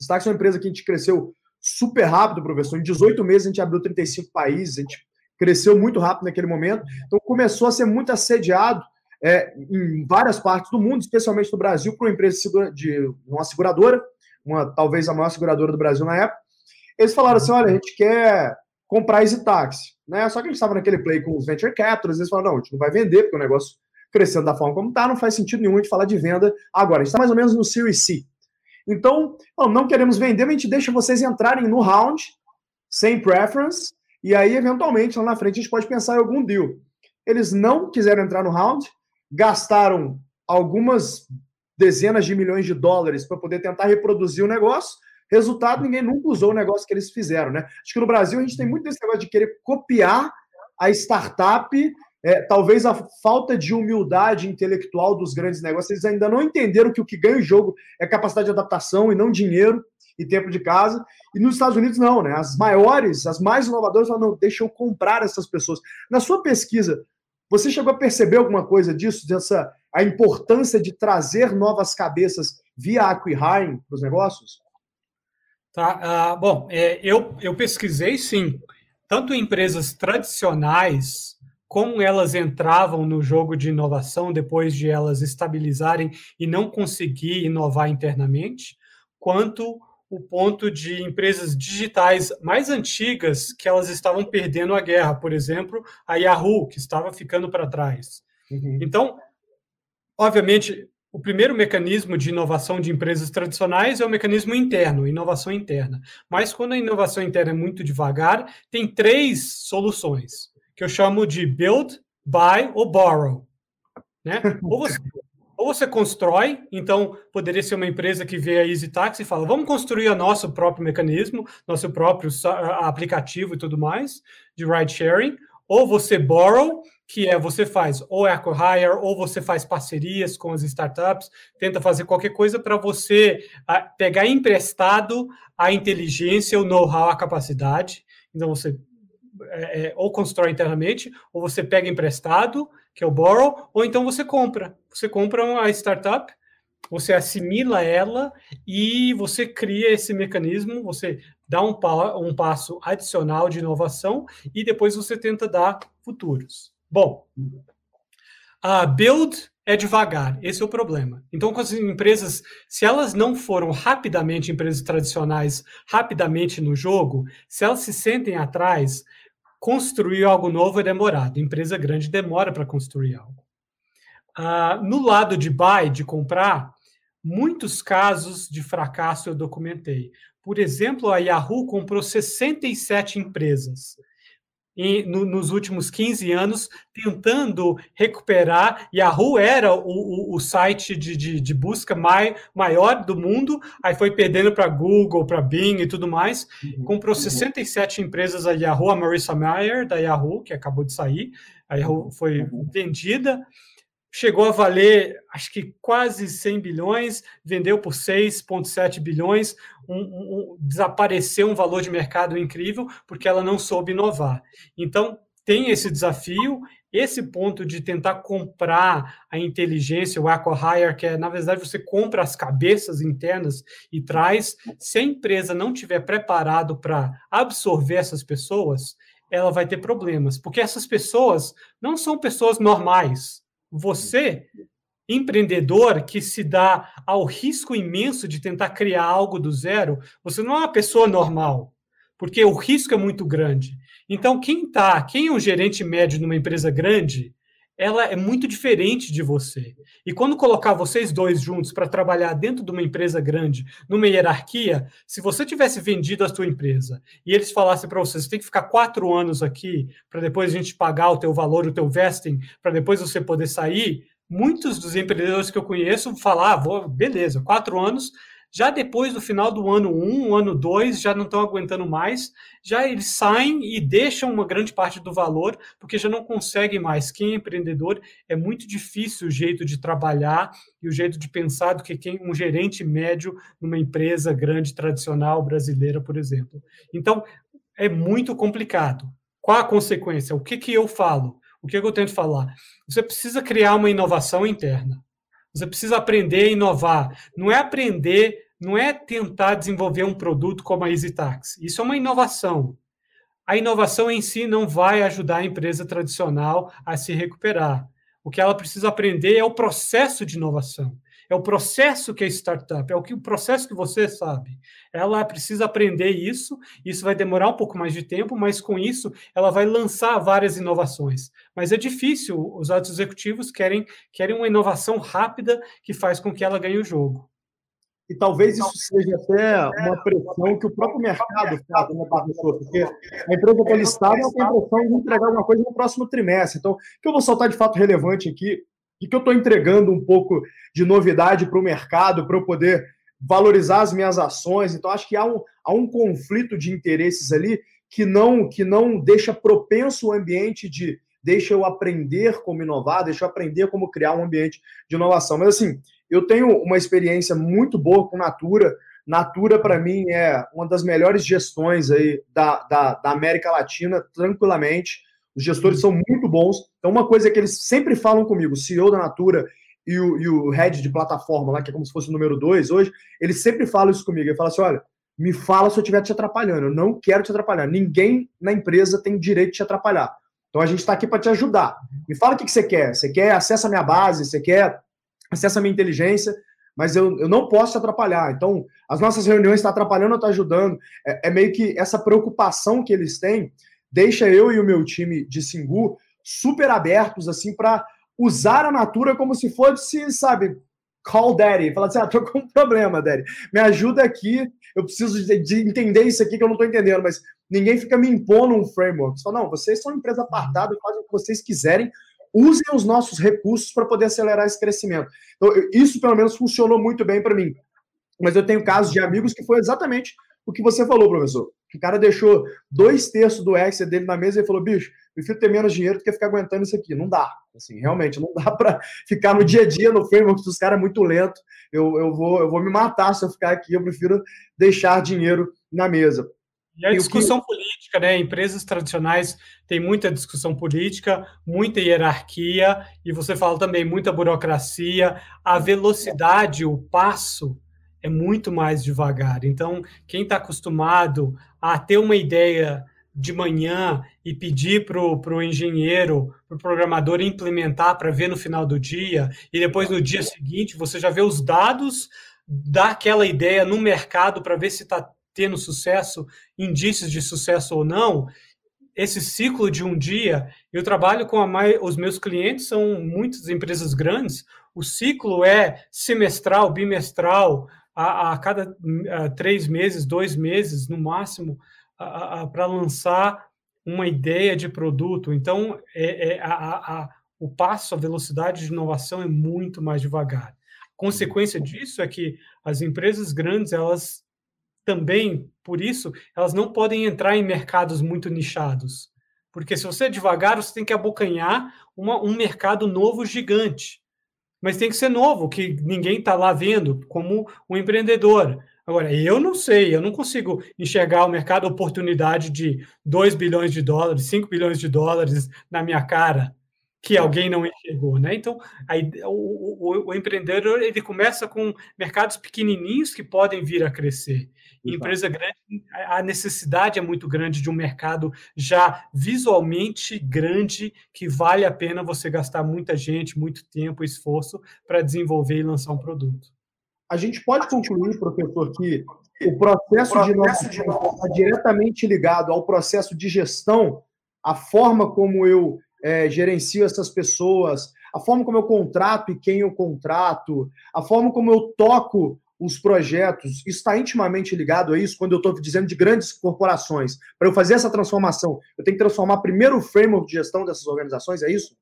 EasyTax é uma empresa que a gente cresceu super rápido, professor. Em 18 meses a gente abriu 35 países, a gente cresceu muito rápido naquele momento. Então começou a ser muito assediado é, em várias partes do mundo, especialmente no Brasil, por uma empresa de uma seguradora, uma talvez a maior seguradora do Brasil na época. Eles falaram assim: olha, a gente quer comprar Easy Taxi. Né? Só que a gente estava naquele play com os venture capitals, eles falaram, não, a gente não vai vender, porque o negócio crescendo da forma como está, não faz sentido nenhum a gente falar de venda agora. A gente está mais ou menos no Series C. Então, não, não queremos vender, mas a gente deixa vocês entrarem no round, sem preference, e aí, eventualmente, lá na frente, a gente pode pensar em algum deal. Eles não quiseram entrar no round, gastaram algumas dezenas de milhões de dólares para poder tentar reproduzir o negócio, Resultado, ninguém nunca usou o negócio que eles fizeram, né? Acho que no Brasil a gente tem muito esse negócio de querer copiar a startup, é, talvez a falta de humildade intelectual dos grandes negócios. Eles ainda não entenderam que o que ganha o jogo é capacidade de adaptação e não dinheiro e tempo de casa. E nos Estados Unidos, não, né? As maiores, as mais inovadoras falam, não, deixa eu comprar essas pessoas. Na sua pesquisa, você chegou a perceber alguma coisa disso, dessa a importância de trazer novas cabeças via acquihiring para os negócios? Tá? Ah, bom, é, eu, eu pesquisei sim, tanto empresas tradicionais, como elas entravam no jogo de inovação depois de elas estabilizarem e não conseguir inovar internamente, quanto o ponto de empresas digitais mais antigas que elas estavam perdendo a guerra, por exemplo, a Yahoo, que estava ficando para trás. Uhum. Então, obviamente, o primeiro mecanismo de inovação de empresas tradicionais é o mecanismo interno, inovação interna. Mas quando a inovação interna é muito devagar, tem três soluções, que eu chamo de build, buy ou borrow. Né? Ou você, ou você constrói, então poderia ser uma empresa que vê a Easy Taxi e fala: vamos construir o nosso próprio mecanismo, nosso próprio aplicativo e tudo mais de ride sharing, ou você borrow, que é você faz ou eco-hire, ou você faz parcerias com as startups, tenta fazer qualquer coisa para você pegar emprestado a inteligência, o know-how, a capacidade. Então você é, é, ou constrói internamente, ou você pega emprestado, que é o borrow, ou então você compra. Você compra uma startup, você assimila ela e você cria esse mecanismo, você dá um, pa um passo adicional de inovação e depois você tenta dar futuros. Bom, a build é devagar, esse é o problema. Então, com as empresas, se elas não foram rapidamente empresas tradicionais, rapidamente no jogo, se elas se sentem atrás, construir algo novo é demorado. Empresa grande demora para construir algo. Uh, no lado de buy, de comprar, muitos casos de fracasso eu documentei. Por exemplo, a Yahoo comprou 67 empresas em, no, nos últimos 15 anos, tentando recuperar. Yahoo era o, o, o site de, de, de, busca mai, maior do mundo, aí foi perdendo para Google, para Bing e tudo mais. Uhum. Comprou 67 empresas a Yahoo, a Marissa Mayer, da Yahoo, que acabou de sair. A Yahoo foi uhum. vendida chegou a valer, acho que quase 100 bilhões, vendeu por 6,7 bilhões, um, um, desapareceu um valor de mercado incrível, porque ela não soube inovar. Então, tem esse desafio, esse ponto de tentar comprar a inteligência, o acquire, que é, na verdade, você compra as cabeças internas e traz, se a empresa não tiver preparado para absorver essas pessoas, ela vai ter problemas, porque essas pessoas não são pessoas normais, você, empreendedor que se dá ao risco imenso de tentar criar algo do zero, você não é uma pessoa normal, porque o risco é muito grande. Então, quem tá, quem é um gerente médio numa empresa grande, ela é muito diferente de você. E quando colocar vocês dois juntos para trabalhar dentro de uma empresa grande, numa hierarquia, se você tivesse vendido a sua empresa e eles falassem para você, você tem que ficar quatro anos aqui para depois a gente pagar o teu valor, o teu vesting, para depois você poder sair, muitos dos empreendedores que eu conheço falavam, ah, beleza, quatro anos, já depois do final do ano 1, um, ano 2, já não estão aguentando mais, já eles saem e deixam uma grande parte do valor, porque já não conseguem mais. Quem é empreendedor é muito difícil o jeito de trabalhar e o jeito de pensar do que quem um gerente médio numa empresa grande tradicional brasileira, por exemplo. Então, é muito complicado. Qual a consequência? O que, que eu falo? O que, que eu tento falar? Você precisa criar uma inovação interna. Você precisa aprender a inovar. Não é aprender, não é tentar desenvolver um produto como a EasyTax. Isso é uma inovação. A inovação em si não vai ajudar a empresa tradicional a se recuperar. O que ela precisa aprender é o processo de inovação. É o processo que é startup, é o, que, o processo que você sabe. Ela precisa aprender isso, isso vai demorar um pouco mais de tempo, mas com isso ela vai lançar várias inovações. Mas é difícil, os altos executivos querem, querem uma inovação rápida que faz com que ela ganhe o jogo. E talvez isso seja até uma pressão que o próprio mercado faz né, pessoa, porque a empresa está listada ela tem a pressão de entregar alguma coisa no próximo trimestre. Então, o que eu vou soltar de fato relevante aqui e que eu estou entregando um pouco de novidade para o mercado para eu poder valorizar as minhas ações. Então, acho que há um, há um conflito de interesses ali que não, que não deixa propenso o ambiente de deixa eu aprender como inovar, deixa eu aprender como criar um ambiente de inovação. Mas assim, eu tenho uma experiência muito boa com Natura. Natura, para mim, é uma das melhores gestões aí da, da, da América Latina, tranquilamente. Os gestores são muito bons. Então, uma coisa que eles sempre falam comigo, o CEO da Natura e o, e o head de plataforma lá, que é como se fosse o número dois hoje, eles sempre falam isso comigo. Ele fala assim: olha, me fala se eu estiver te atrapalhando. Eu não quero te atrapalhar. Ninguém na empresa tem direito de te atrapalhar. Então a gente está aqui para te ajudar. Me fala o que, que você quer. Você quer acesso à minha base, você quer acesso à minha inteligência, mas eu, eu não posso te atrapalhar. Então, as nossas reuniões estão tá atrapalhando ou estão tá ajudando. É, é meio que essa preocupação que eles têm deixa eu e o meu time de Singu super abertos assim para usar a Natura como se fosse, sabe, call daddy. Fala assim, ah, tô com um problema, daddy. Me ajuda aqui, eu preciso de, de entender isso aqui que eu não tô entendendo, mas ninguém fica me impondo um framework. Fala, não, vocês são uma empresa apartada, fazem o que vocês quiserem, usem os nossos recursos para poder acelerar esse crescimento. Então, isso pelo menos funcionou muito bem para mim. Mas eu tenho casos de amigos que foi exatamente o que você falou, professor. O cara deixou dois terços do Excel dele na mesa e falou: bicho, prefiro ter menos dinheiro do que ficar aguentando isso aqui. Não dá. Assim, realmente, não dá para ficar no dia a dia no framework dos caras muito lento. Eu, eu, vou, eu vou me matar se eu ficar aqui. Eu prefiro deixar dinheiro na mesa. E a discussão que... política, né? Empresas tradicionais têm muita discussão política, muita hierarquia, e você fala também muita burocracia, a velocidade, o passo é muito mais devagar. Então, quem está acostumado a ter uma ideia de manhã e pedir para o engenheiro, para o programador implementar para ver no final do dia, e depois no dia seguinte você já vê os dados daquela ideia no mercado para ver se está tendo sucesso, indícios de sucesso ou não, esse ciclo de um dia, eu trabalho com a os meus clientes são muitas empresas grandes, o ciclo é semestral, bimestral, a, a cada a, três meses, dois meses no máximo, para lançar uma ideia de produto. Então, é, é a, o passo, a velocidade de inovação é muito mais devagar. Consequência disso é que as empresas grandes, elas também, por isso, elas não podem entrar em mercados muito nichados. Porque se você é devagar, você tem que abocanhar uma, um mercado novo gigante. Mas tem que ser novo, que ninguém está lá vendo, como um empreendedor. Agora, eu não sei, eu não consigo enxergar o mercado oportunidade de 2 bilhões de dólares, 5 bilhões de dólares na minha cara que alguém não enxergou, né? Então, aí, o, o, o, empreendedor ele começa com mercados pequenininhos que podem vir a crescer. Em empresa grande, a necessidade é muito grande de um mercado já visualmente grande que vale a pena você gastar muita gente, muito tempo, esforço para desenvolver e lançar um produto. A gente pode concluir, professor, que o processo, o processo de inovação está diretamente ligado ao processo de gestão, a forma como eu é, gerencio essas pessoas, a forma como eu contrato e quem eu contrato, a forma como eu toco os projetos, isso está intimamente ligado a isso quando eu estou dizendo de grandes corporações. Para eu fazer essa transformação, eu tenho que transformar primeiro o framework de gestão dessas organizações, é isso?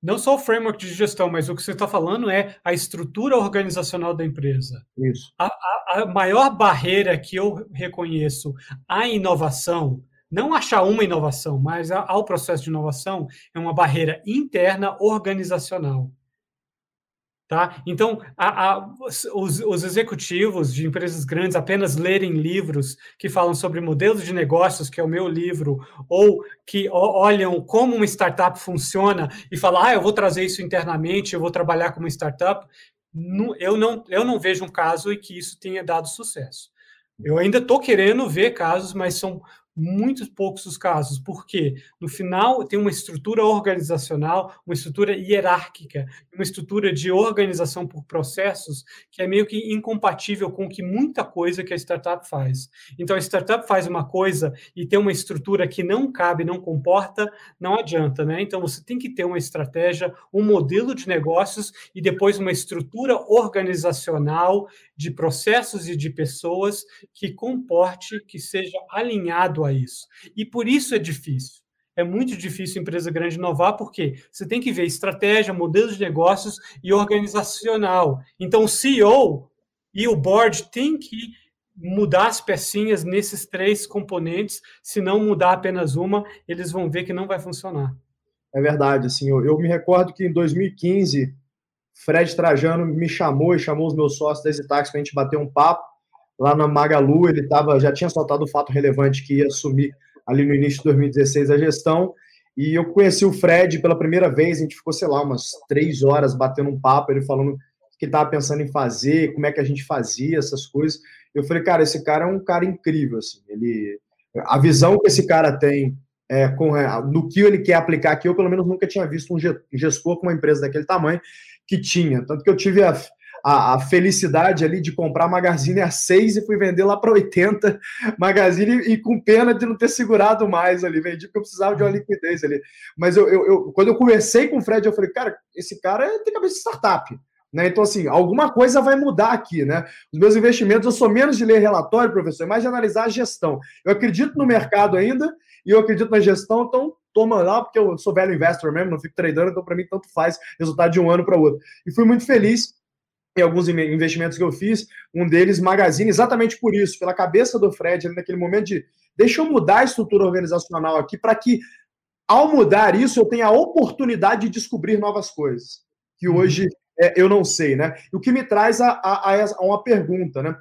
Não só o framework de gestão, mas o que você está falando é a estrutura organizacional da empresa. Isso. A, a, a maior barreira que eu reconheço à inovação não achar uma inovação, mas ao processo de inovação é uma barreira interna organizacional. Tá? Então, a, a, os, os, executivos de empresas grandes apenas lerem livros que falam sobre modelos de negócios, que é o meu livro, ou que olham como uma startup funciona e falam, ah, eu vou trazer isso internamente, eu vou trabalhar como startup, eu não, eu não vejo um caso em que isso tenha dado sucesso. Eu ainda estou querendo ver casos, mas são muitos poucos os casos, porque no final tem uma estrutura organizacional, uma estrutura hierárquica, uma estrutura de organização por processos que é meio que incompatível com que muita coisa que a startup faz. Então a startup faz uma coisa e tem uma estrutura que não cabe, não comporta, não adianta, né? Então você tem que ter uma estratégia, um modelo de negócios e depois uma estrutura organizacional de processos e de pessoas que comporte, que seja alinhado a isso. E por isso é difícil. É muito difícil empresa grande inovar, porque você tem que ver estratégia, modelo de negócios e organizacional. Então, o CEO e o board têm que mudar as pecinhas nesses três componentes. Se não mudar apenas uma, eles vão ver que não vai funcionar. É verdade. Assim, eu, eu me recordo que em 2015 Fred Trajano me chamou e chamou os meus sócios da Exitax para a gente bater um papo. Lá na Magalu, ele tava, já tinha soltado o fato relevante que ia assumir ali no início de 2016 a gestão. E eu conheci o Fred pela primeira vez, a gente ficou, sei lá, umas três horas batendo um papo, ele falando o que estava pensando em fazer, como é que a gente fazia essas coisas. Eu falei, cara, esse cara é um cara incrível, assim, ele... A visão que esse cara tem é, com, é, no que ele quer aplicar aqui, eu pelo menos nunca tinha visto um gestor com uma empresa daquele tamanho que tinha. Tanto que eu tive a, a, a felicidade ali de comprar Magazine a 6 e fui vender lá para 80 Magazine e, com pena de não ter segurado mais ali. Vendi porque eu precisava de uma liquidez ali. Mas eu, eu, eu, quando eu conversei com o Fred, eu falei, cara, esse cara tem cabeça de startup. Né? Então, assim, alguma coisa vai mudar aqui, né? Os meus investimentos, eu sou menos de ler relatório, professor, mais de analisar a gestão. Eu acredito no mercado ainda e eu acredito na gestão, então toma lá, porque eu sou velho investor mesmo, não fico tradando, então para mim tanto faz resultado de um ano para o outro. E fui muito feliz em alguns investimentos que eu fiz, um deles Magazine, exatamente por isso, pela cabeça do Fred, naquele momento de deixa eu mudar a estrutura organizacional aqui para que, ao mudar isso, eu tenha a oportunidade de descobrir novas coisas, que uhum. hoje é, eu não sei, né? O que me traz a, a, a, uma pergunta, né?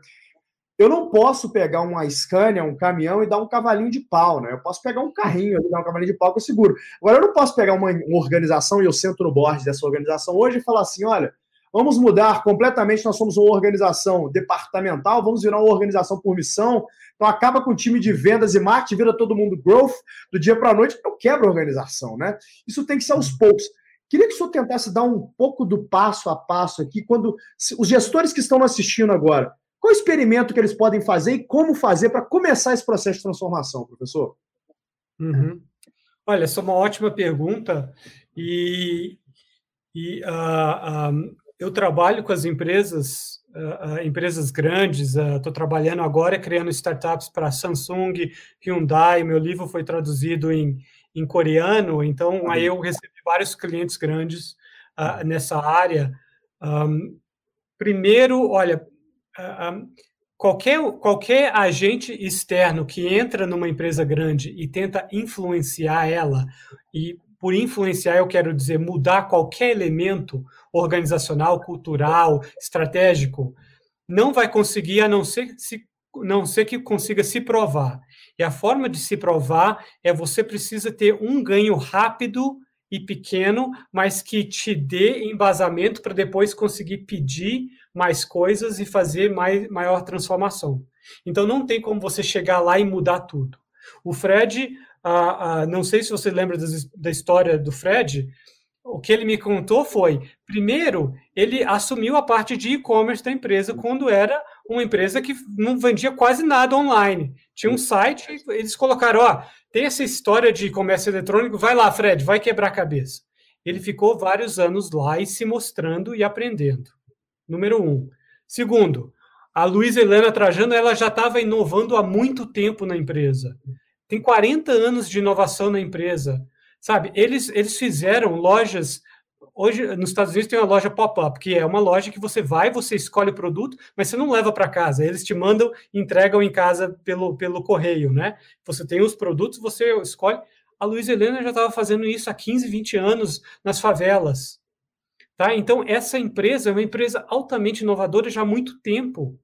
Eu não posso pegar uma Scania, um caminhão e dar um cavalinho de pau, né? Eu posso pegar um carrinho e dar um cavalinho de pau que eu seguro. Agora, eu não posso pegar uma, uma organização e eu sento no board dessa organização hoje e falar assim: olha, vamos mudar completamente, nós somos uma organização departamental, vamos virar uma organização por missão. Então acaba com o time de vendas e marketing, vira todo mundo growth do dia para a noite, então quebra a organização, né? Isso tem que ser aos poucos. Queria que o senhor tentasse dar um pouco do passo a passo aqui, quando os gestores que estão assistindo agora, qual experimento que eles podem fazer e como fazer para começar esse processo de transformação, professor? Uhum. Olha, essa é uma ótima pergunta e, e uh, uh, eu trabalho com as empresas, uh, empresas grandes, estou trabalhando agora criando startups para Samsung, Hyundai, meu livro foi traduzido em, em coreano, então aí eu recebi vários clientes grandes uh, nessa área. Um, primeiro, olha, uh, qualquer, qualquer agente externo que entra numa empresa grande e tenta influenciar ela, e por influenciar eu quero dizer mudar qualquer elemento organizacional, cultural, estratégico, não vai conseguir a não ser se não ser que consiga se provar. E a forma de se provar é você precisa ter um ganho rápido e pequeno, mas que te dê embasamento para depois conseguir pedir mais coisas e fazer mais, maior transformação. Então não tem como você chegar lá e mudar tudo. O Fred, ah, ah, não sei se você lembra das, da história do Fred, o que ele me contou foi, primeiro, ele assumiu a parte de e-commerce da empresa quando era uma empresa que não vendia quase nada online. Tinha um site, eles colocaram, ó, tem essa história de comércio eletrônico, vai lá, Fred, vai quebrar a cabeça. Ele ficou vários anos lá e se mostrando e aprendendo. Número um. Segundo, a Luísa Helena Trajano, ela já estava inovando há muito tempo na empresa. Tem 40 anos de inovação na empresa. Sabe, eles, eles fizeram lojas Hoje, nos Estados Unidos, tem uma loja pop-up, que é uma loja que você vai, você escolhe o produto, mas você não leva para casa. Eles te mandam, entregam em casa pelo, pelo correio, né? Você tem os produtos, você escolhe. A Luiz Helena já estava fazendo isso há 15, 20 anos nas favelas. Tá? Então, essa empresa é uma empresa altamente inovadora já há muito tempo.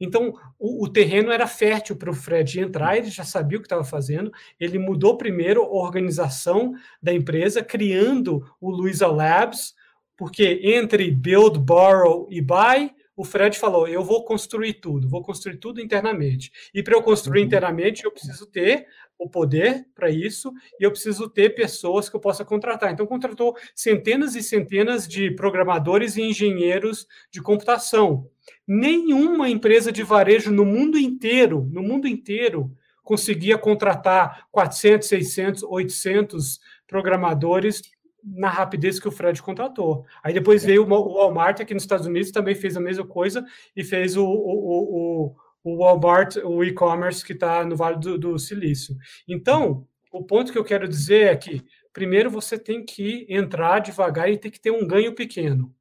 Então, o, o terreno era fértil para o Fred entrar, ele já sabia o que estava fazendo. Ele mudou primeiro a organização da empresa, criando o Luiza Labs, porque entre build, borrow e buy, o Fred falou: eu vou construir tudo, vou construir tudo internamente. E para eu construir uhum. internamente, eu preciso ter o poder para isso e eu preciso ter pessoas que eu possa contratar. Então, contratou centenas e centenas de programadores e engenheiros de computação Nenhuma empresa de varejo no mundo inteiro, no mundo inteiro, conseguia contratar 400, 600, 800 programadores na rapidez que o Fred contratou. Aí depois veio o Walmart aqui nos Estados Unidos, também fez a mesma coisa e fez o, o, o, o Walmart, o e-commerce que está no Vale do, do Silício. Então, o ponto que eu quero dizer é que, primeiro, você tem que entrar devagar e tem que ter um ganho pequeno.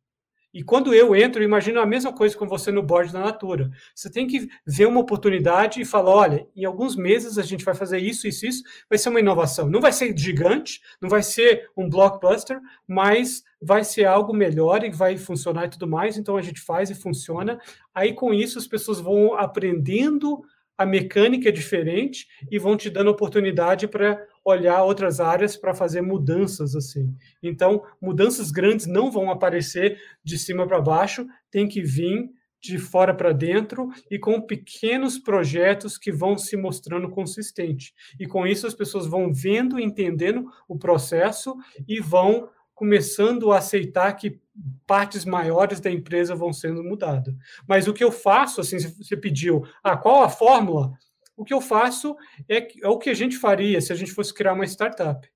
E quando eu entro, eu imagino a mesma coisa com você no board da Natura. Você tem que ver uma oportunidade e falar: olha, em alguns meses a gente vai fazer isso, isso, isso, vai ser uma inovação. Não vai ser gigante, não vai ser um blockbuster, mas vai ser algo melhor e vai funcionar e tudo mais. Então a gente faz e funciona. Aí com isso as pessoas vão aprendendo a mecânica é diferente e vão te dando oportunidade para olhar outras áreas para fazer mudanças assim. Então, mudanças grandes não vão aparecer de cima para baixo, tem que vir de fora para dentro e com pequenos projetos que vão se mostrando consistentes. E com isso as pessoas vão vendo, entendendo o processo e vão começando a aceitar que partes maiores da empresa vão sendo mudadas. Mas o que eu faço, assim, você pediu, ah, qual a fórmula? O que eu faço é, é o que a gente faria se a gente fosse criar uma startup.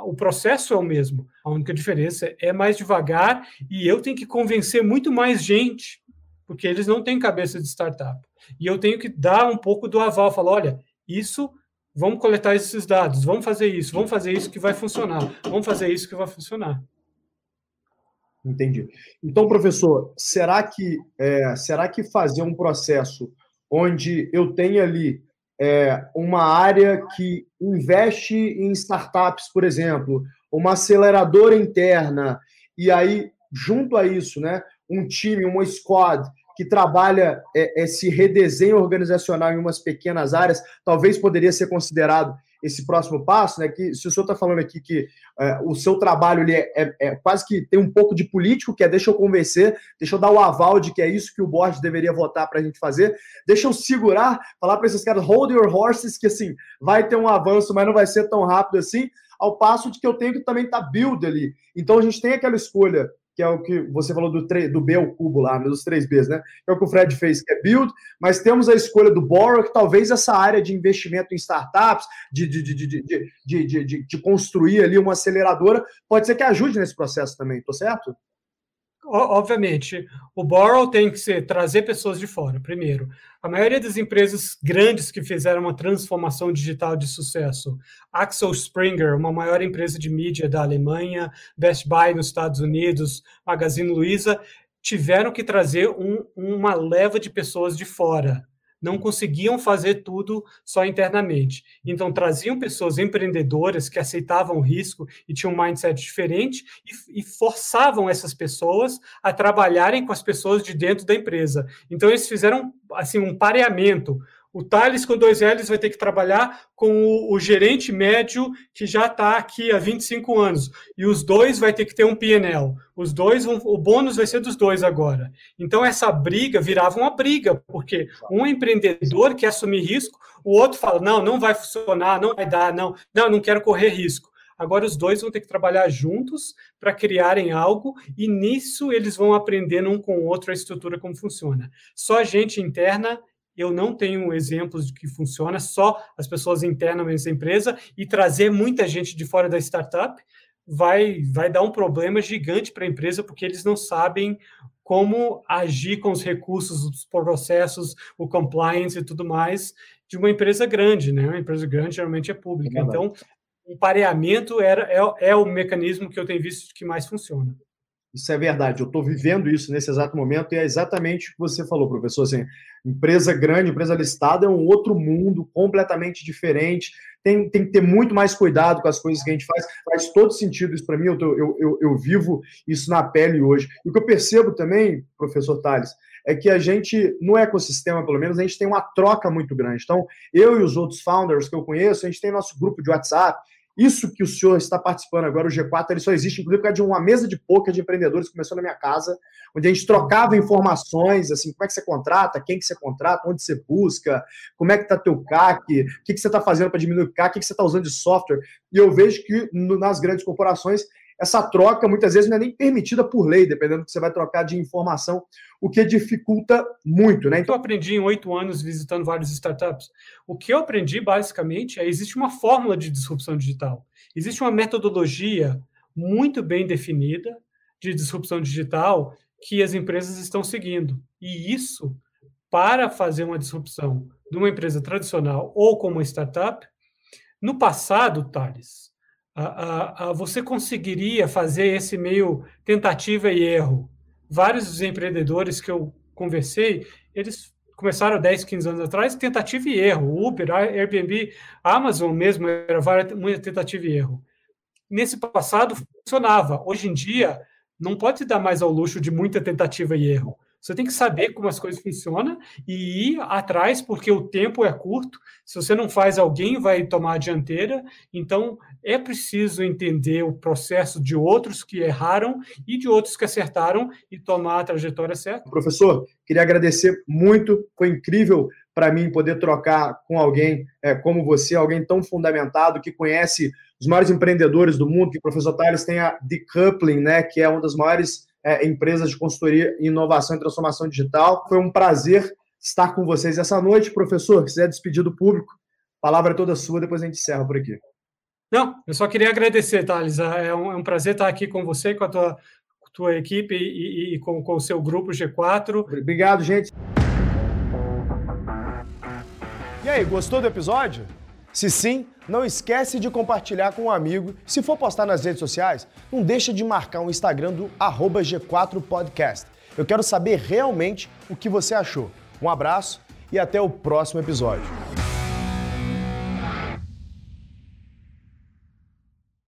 o processo é o mesmo. A única diferença é mais devagar e eu tenho que convencer muito mais gente, porque eles não têm cabeça de startup. E eu tenho que dar um pouco do aval, falar, olha, isso vamos coletar esses dados, vamos fazer isso, vamos fazer isso que vai funcionar, vamos fazer isso que vai funcionar. Entendi. Então, professor, será que é, será que fazer um processo onde eu tenha ali é, uma área que investe em startups, por exemplo, uma aceleradora interna, e aí, junto a isso, né, um time, uma squad que trabalha é, esse redesenho organizacional em umas pequenas áreas, talvez poderia ser considerado esse próximo passo, né? Que se o senhor está falando aqui que é, o seu trabalho ele é, é, é, quase que tem um pouco de político, que é deixa eu convencer, deixa eu dar o aval de que é isso que o board deveria votar para a gente fazer, deixa eu segurar, falar para esses caras, hold your horses, que assim, vai ter um avanço, mas não vai ser tão rápido assim, ao passo de que eu tenho que também estar tá build ali. Então a gente tem aquela escolha que é o que você falou do, do B ao cubo lá, né, dos três Bs, né? É o que o Fred fez, que é build, mas temos a escolha do borrow, que talvez essa área de investimento em startups, de, de, de, de, de, de, de, de construir ali uma aceleradora, pode ser que ajude nesse processo também, tô certo? Obviamente, o borrow tem que ser trazer pessoas de fora, primeiro. A maioria das empresas grandes que fizeram uma transformação digital de sucesso, Axel Springer, uma maior empresa de mídia da Alemanha, Best Buy nos Estados Unidos, Magazine Luiza, tiveram que trazer um, uma leva de pessoas de fora não conseguiam fazer tudo só internamente. Então, traziam pessoas empreendedoras que aceitavam o risco e tinham um mindset diferente e, e, forçavam essas pessoas a trabalharem com as pessoas de dentro da empresa. Então, eles fizeram assim um pareamento. O Thales com dois L's vai ter que trabalhar com o, o gerente médio que já está aqui há 25 anos. E os dois vai ter que ter um PNL. Os dois, vão, o bônus vai ser dos dois agora. Então, essa briga virava uma briga, porque um empreendedor quer assumir risco, o outro fala: não, não vai funcionar, não vai dar, não, não, não quero correr risco. Agora os dois vão ter que trabalhar juntos para criarem algo e nisso eles vão aprendendo um com o outro a estrutura como funciona. Só gente interna eu não tenho exemplos de que funciona, só as pessoas internamente da empresa e trazer muita gente de fora da startup vai, vai dar um problema gigante para a empresa, porque eles não sabem como agir com os recursos, os processos, o compliance e tudo mais de uma empresa grande, né? Uma empresa grande geralmente é pública. É então, o pareamento era, é, é o mecanismo que eu tenho visto que mais funciona. Isso é verdade, eu estou vivendo isso nesse exato momento e é exatamente o que você falou, professor. Assim, empresa grande, empresa listada é um outro mundo completamente diferente. Tem, tem que ter muito mais cuidado com as coisas que a gente faz. Faz todo sentido isso para mim, eu, tô, eu, eu, eu, vivo isso na pele hoje. E o que eu percebo também, professor Tales, é que a gente, no ecossistema, pelo menos, a gente tem uma troca muito grande. Então, eu e os outros founders que eu conheço, a gente tem nosso grupo de WhatsApp, isso que o senhor está participando agora, o G4, ele só existe, inclusive, por causa de uma mesa de poker de empreendedores que começou na minha casa, onde a gente trocava informações, assim, como é que você contrata, quem que você contrata, onde você busca, como é que está teu CAC, o que, que você está fazendo para diminuir o CAC, o que, que você está usando de software. E eu vejo que no, nas grandes corporações essa troca muitas vezes não é nem permitida por lei, dependendo do que você vai trocar de informação, o que dificulta muito, né? Então, eu aprendi em oito anos visitando vários startups. O que eu aprendi, basicamente, é existe uma fórmula de disrupção digital. Existe uma metodologia muito bem definida de disrupção digital que as empresas estão seguindo. E isso, para fazer uma disrupção de uma empresa tradicional ou como uma startup, no passado, Thales, a, a, você conseguiria fazer esse meio tentativa e erro. Vários dos empreendedores que eu conversei, eles começaram 10, 15 anos atrás, tentativa e erro. Uber, Airbnb, Amazon mesmo era muita tentativa e erro. Nesse passado funcionava. Hoje em dia, não pode dar mais ao luxo de muita tentativa e erro. Você tem que saber como as coisas funcionam e ir atrás, porque o tempo é curto. Se você não faz, alguém vai tomar a dianteira. Então, é preciso entender o processo de outros que erraram e de outros que acertaram e tomar a trajetória certa. Professor, queria agradecer muito. Foi incrível para mim poder trocar com alguém é, como você, alguém tão fundamentado, que conhece os maiores empreendedores do mundo, que o professor Tales tem a Decoupling, né, que é uma das maiores é, empresas de consultoria em inovação e transformação digital. Foi um prazer estar com vocês essa noite. Professor, quiser despedir do público, a palavra é toda sua, depois a gente encerra por aqui. Não, eu só queria agradecer, Thales. É um, é um prazer estar aqui com você, com a tua, tua equipe e, e, e com, com o seu grupo G4. Obrigado, gente. E aí, gostou do episódio? Se sim, não esquece de compartilhar com um amigo. Se for postar nas redes sociais, não deixa de marcar o Instagram do G4podcast. Eu quero saber realmente o que você achou. Um abraço e até o próximo episódio.